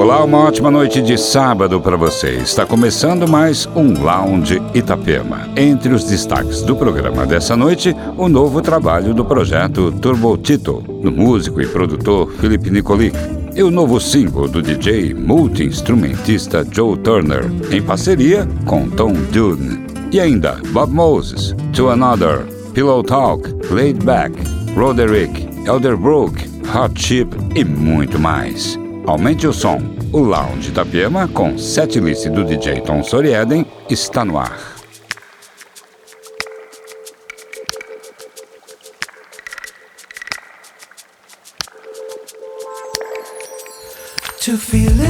Olá, uma ótima noite de sábado para você. Está começando mais um Lounge Itapema. Entre os destaques do programa dessa noite, o novo trabalho do projeto Turbo Tito, do músico e produtor Felipe Nicolic, e o novo single do DJ multi-instrumentista Joe Turner, em parceria com Tom Dune. E ainda Bob Moses, To Another, Pillow Talk, Laid Back, Roderick, Elderbrook, Hot Chip e muito mais. Aumente o som. O Lounge Itapema, com setlist do DJ Tom Sorieden, está no ar. To feel in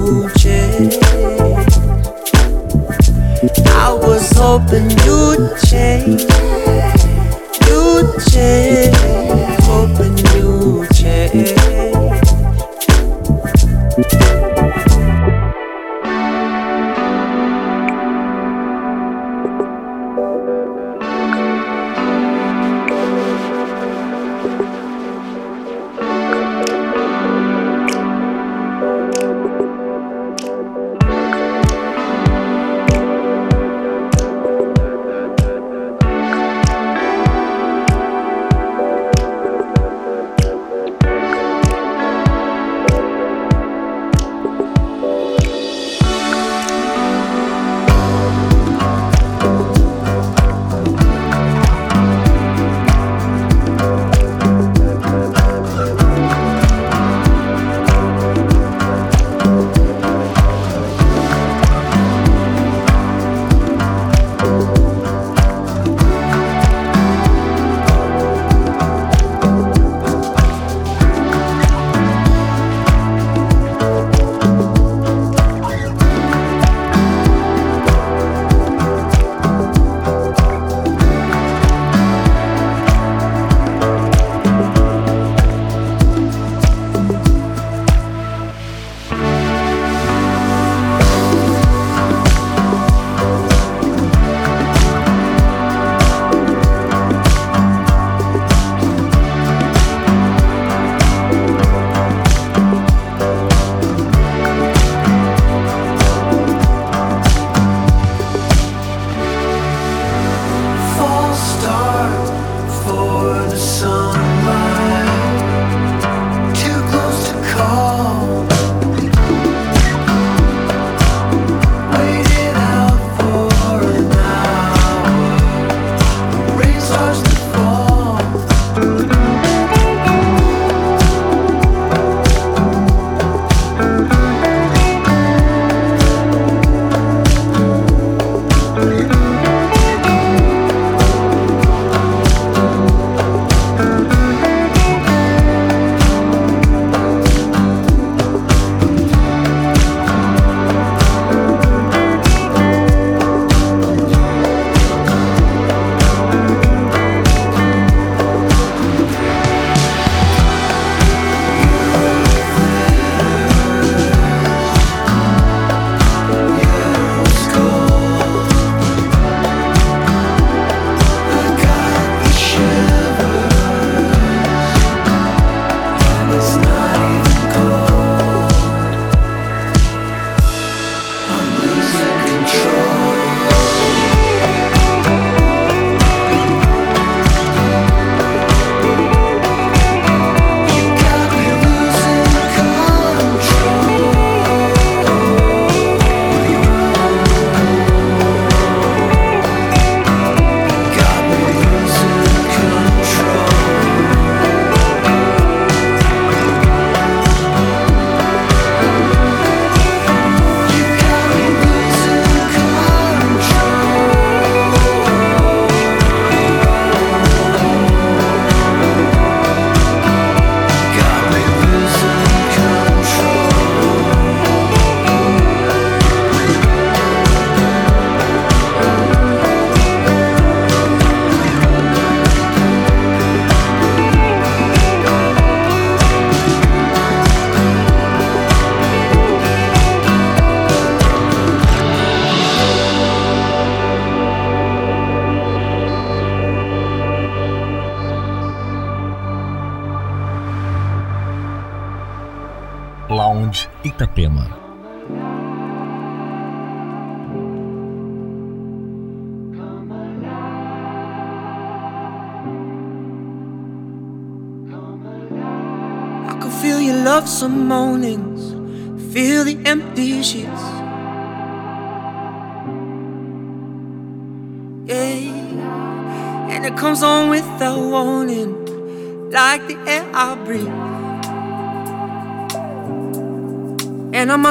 hoping you'd change. You'd change.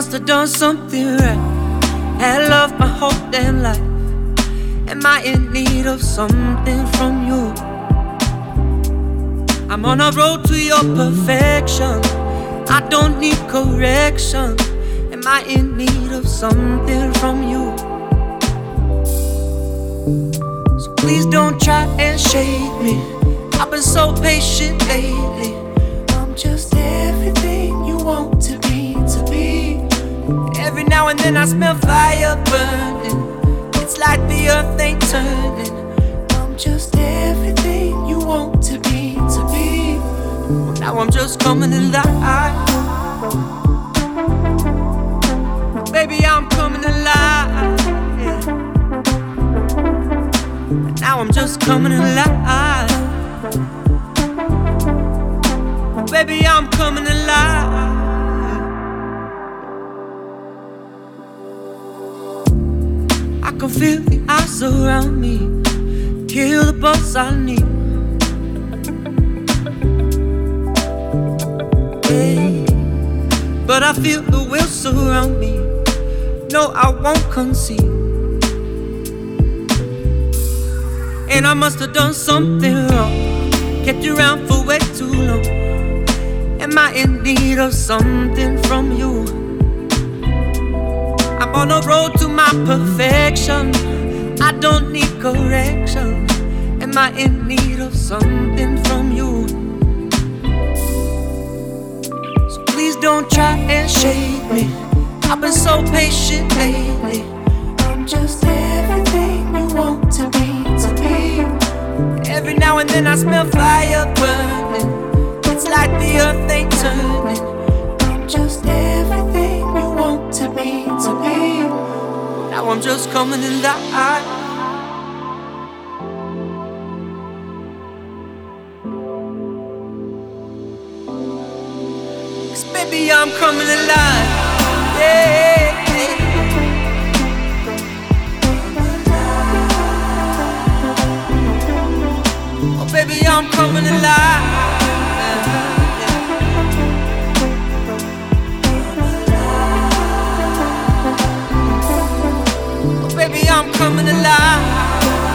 Must have done something right. Had love my whole damn life. Am I in need of something from you? I'm on a road to your perfection. I don't need correction. Am I in need of something from you? So please don't try and shake me. I've been so patient lately. I'm just everything you want now and then I smell fire burning. It's like the earth ain't turning. I'm just everything you want to be, to be. Now I'm just coming alive. Baby, I'm coming alive. Yeah. Now I'm just coming alive. Baby, I'm coming alive. Feel the eyes around me. Kill the buzz I need. Yeah. But I feel the will surround me. No, I won't concede. And I must have done something wrong. Kept you around for way too long. Am I in need of something from you? On a road to my perfection. I don't need correction. Am I in need of something from you? So please don't try and shake me. I've been so patient lately. I'm just everything you want to be, to be. Every now and then I smell fire burning. It's like the earth ain't turning. Now I'm just coming alive. Cause baby, I'm coming alive. Yeah. Oh, baby, I'm coming alive. Coming alive.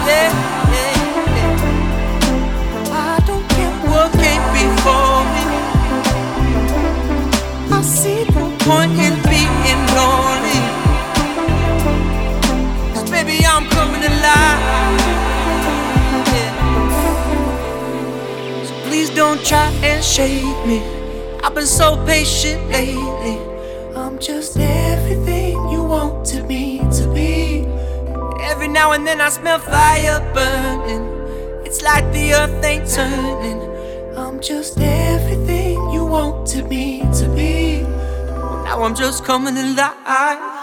Yeah, yeah, yeah. I don't care what came before me. I see point in being baby, I'm coming alive. So please don't try and shake me. I've been so patient lately. I'm just everything now and then I smell fire burning. It's like the earth ain't turning. I'm just everything you want to be, to be. Now I'm just coming alive.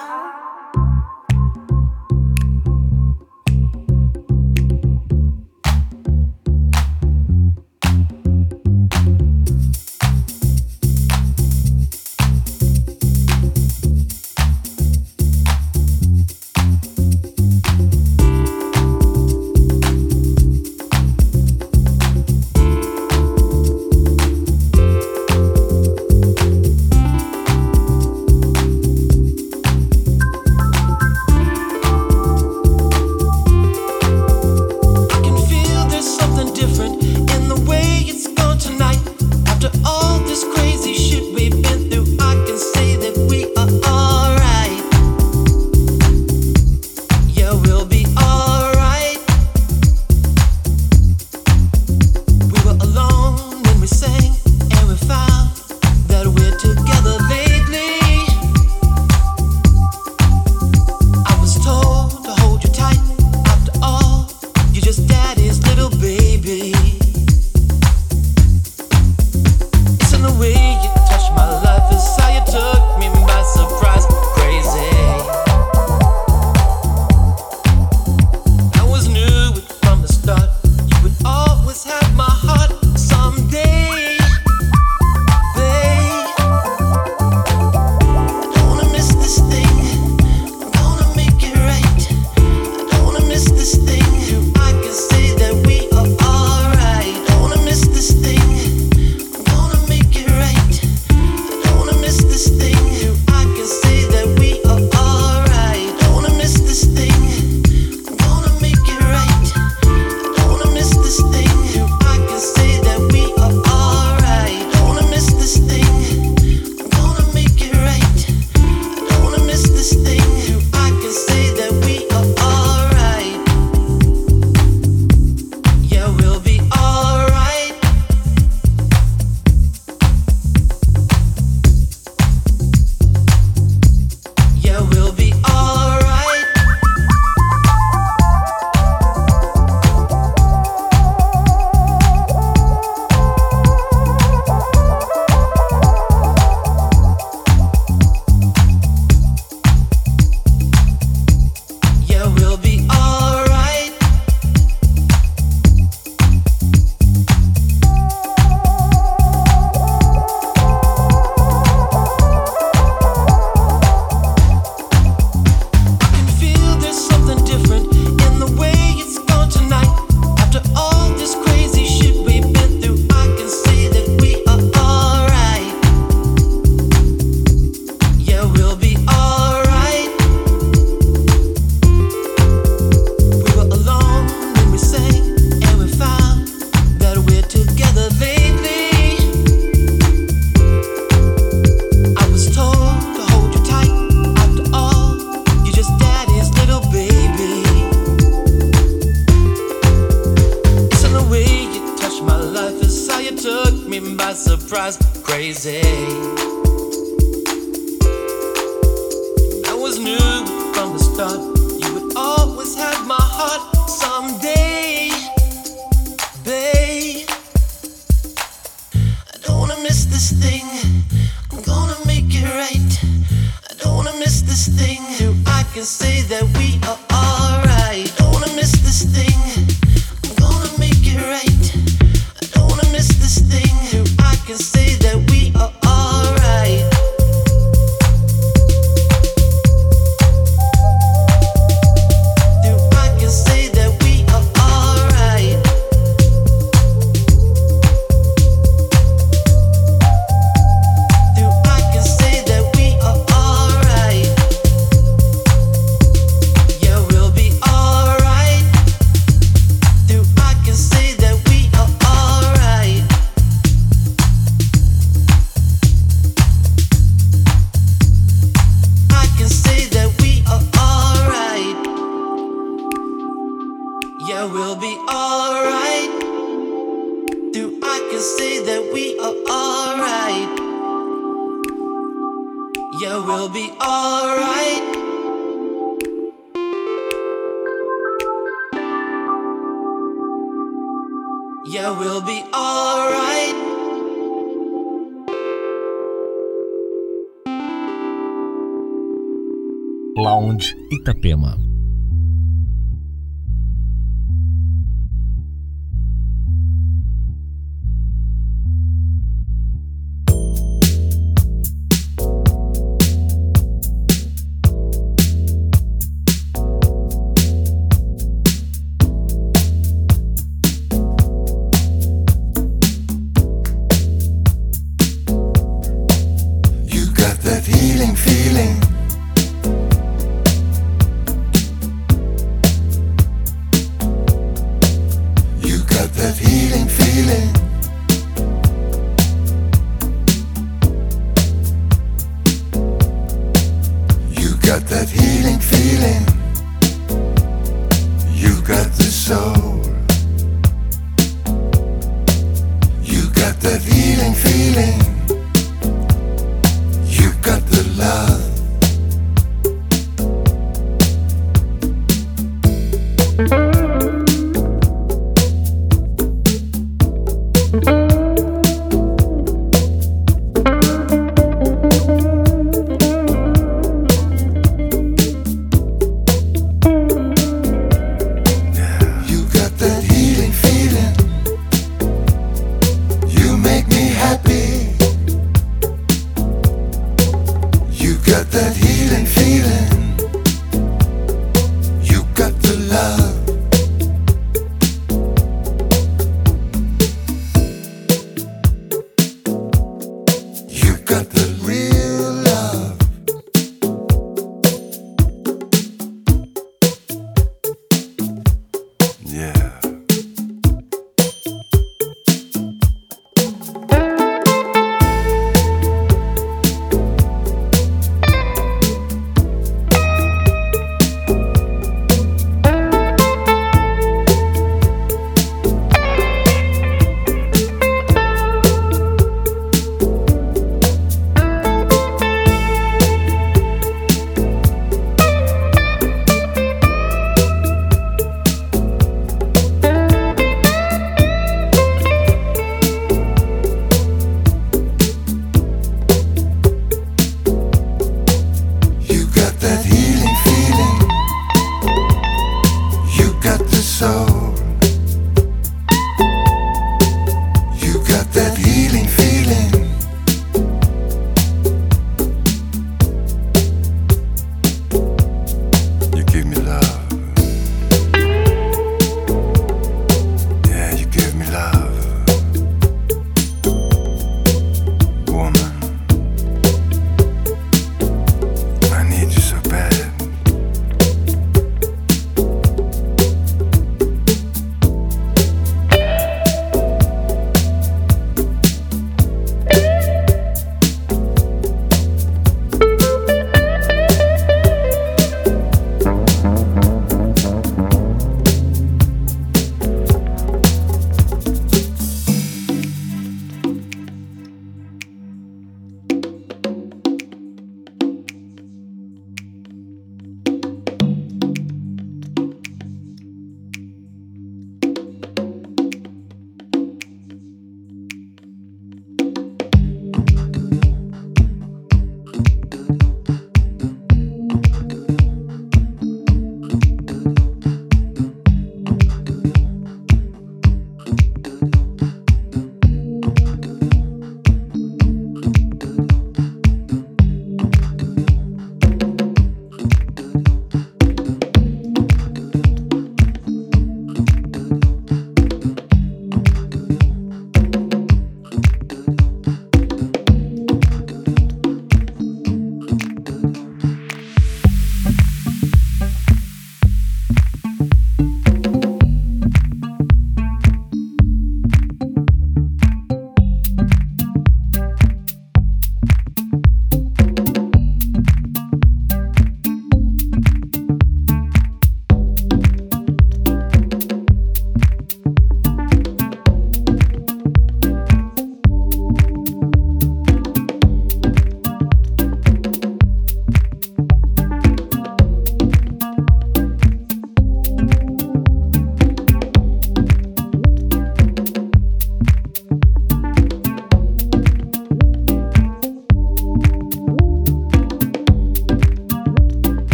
Lounge Itapema.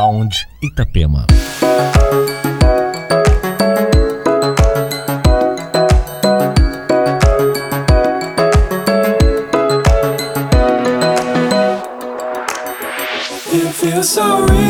Lounge Itapema. It feels so real.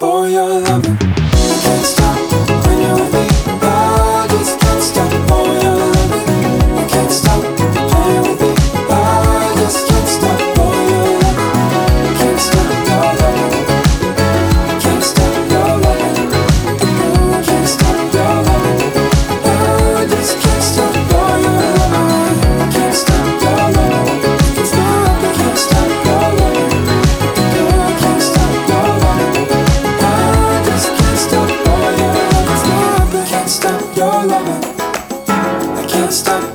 stop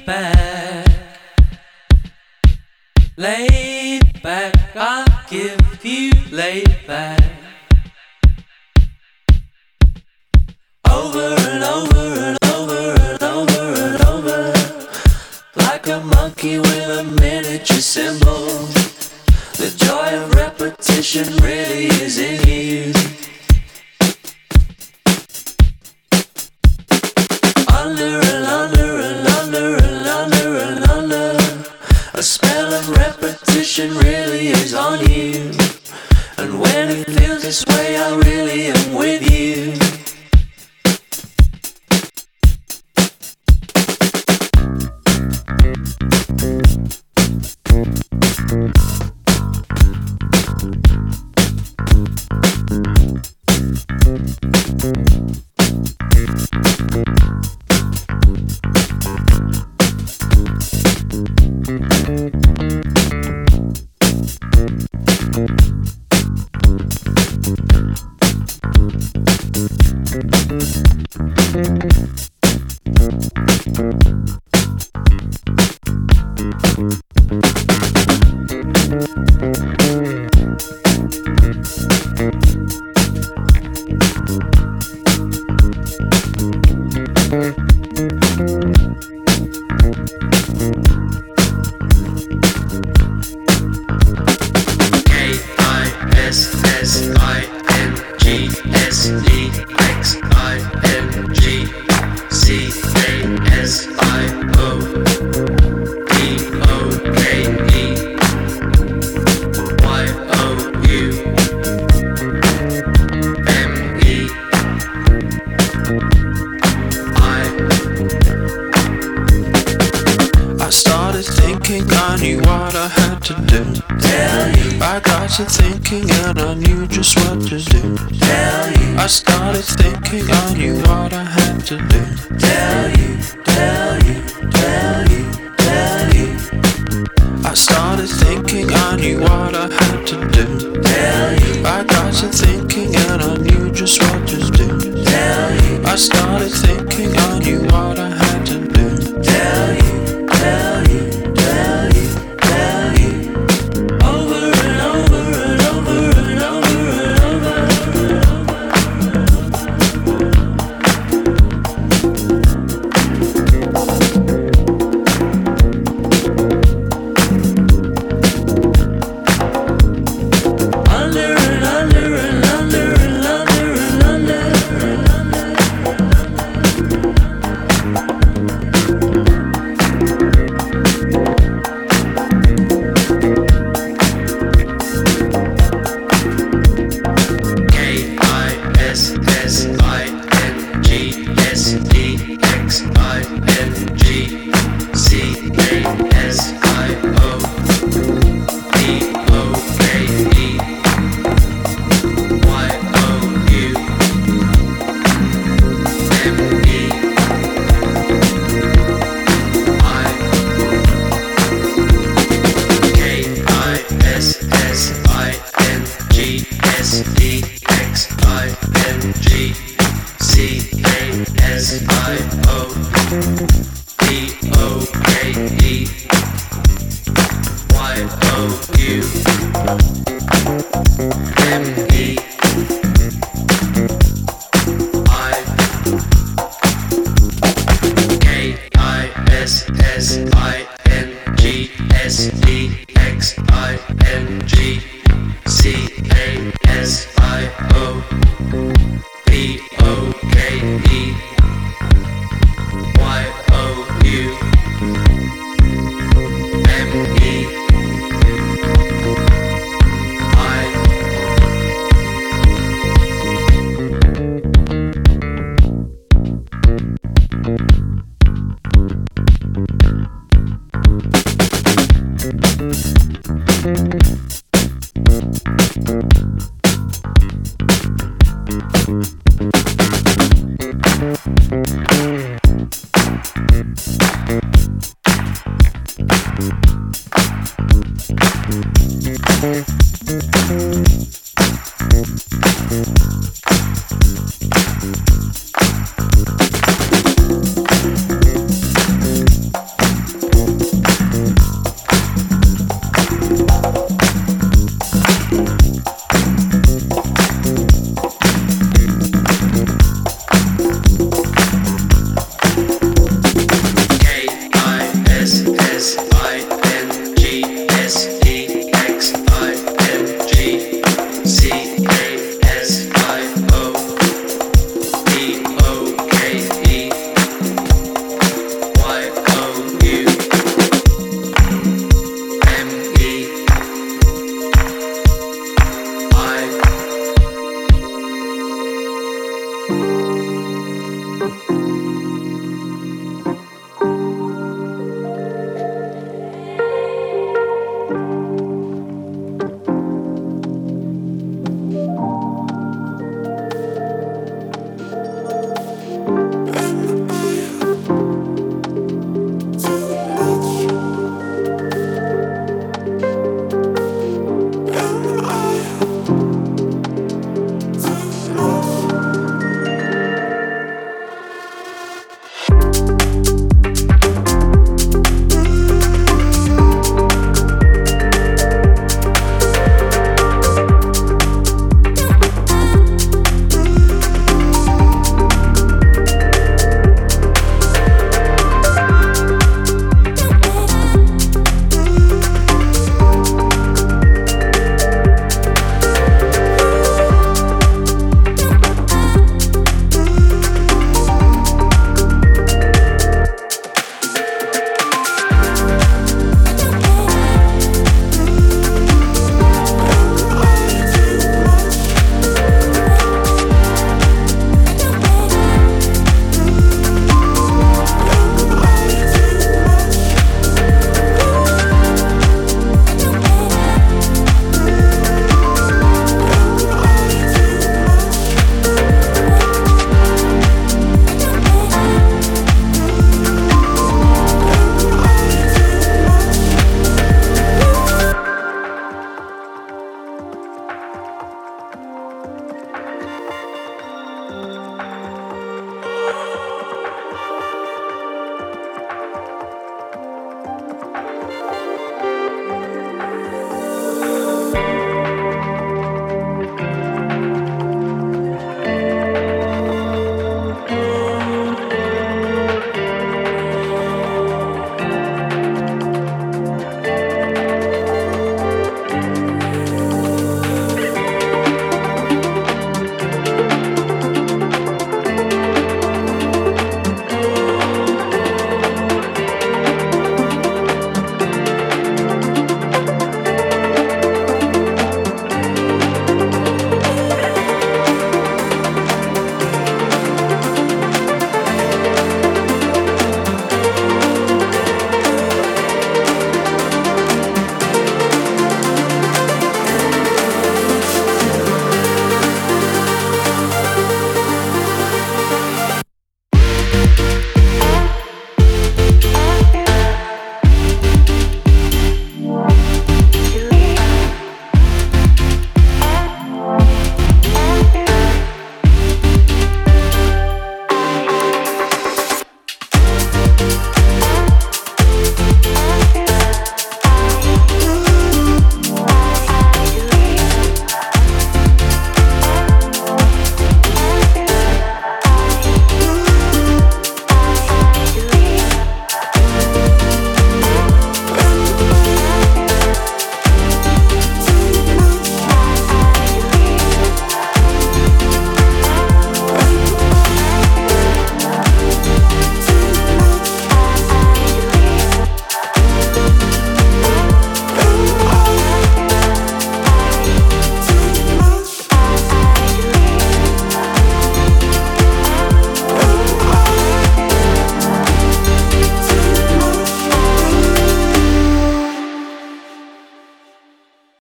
laid back, laid back. I'll give you laid back. Over and over and over and over and over, like a monkey with a miniature cymbal. The joy of repetition really is in you. under and under and under and under and under. A spell of repetition really is on you. And when it feels this way, I really am with you. I knew what I had to do. Tell you. I got to thinking and I knew just what to do. Tell you. I started thinking, I knew what I had to do. Tell you, tell you, tell you, tell you. I started thinking, I knew what I had to do. Tell you. I got to thinking and I knew just what to do. Tell you. I started thinking, I knew what I had to do.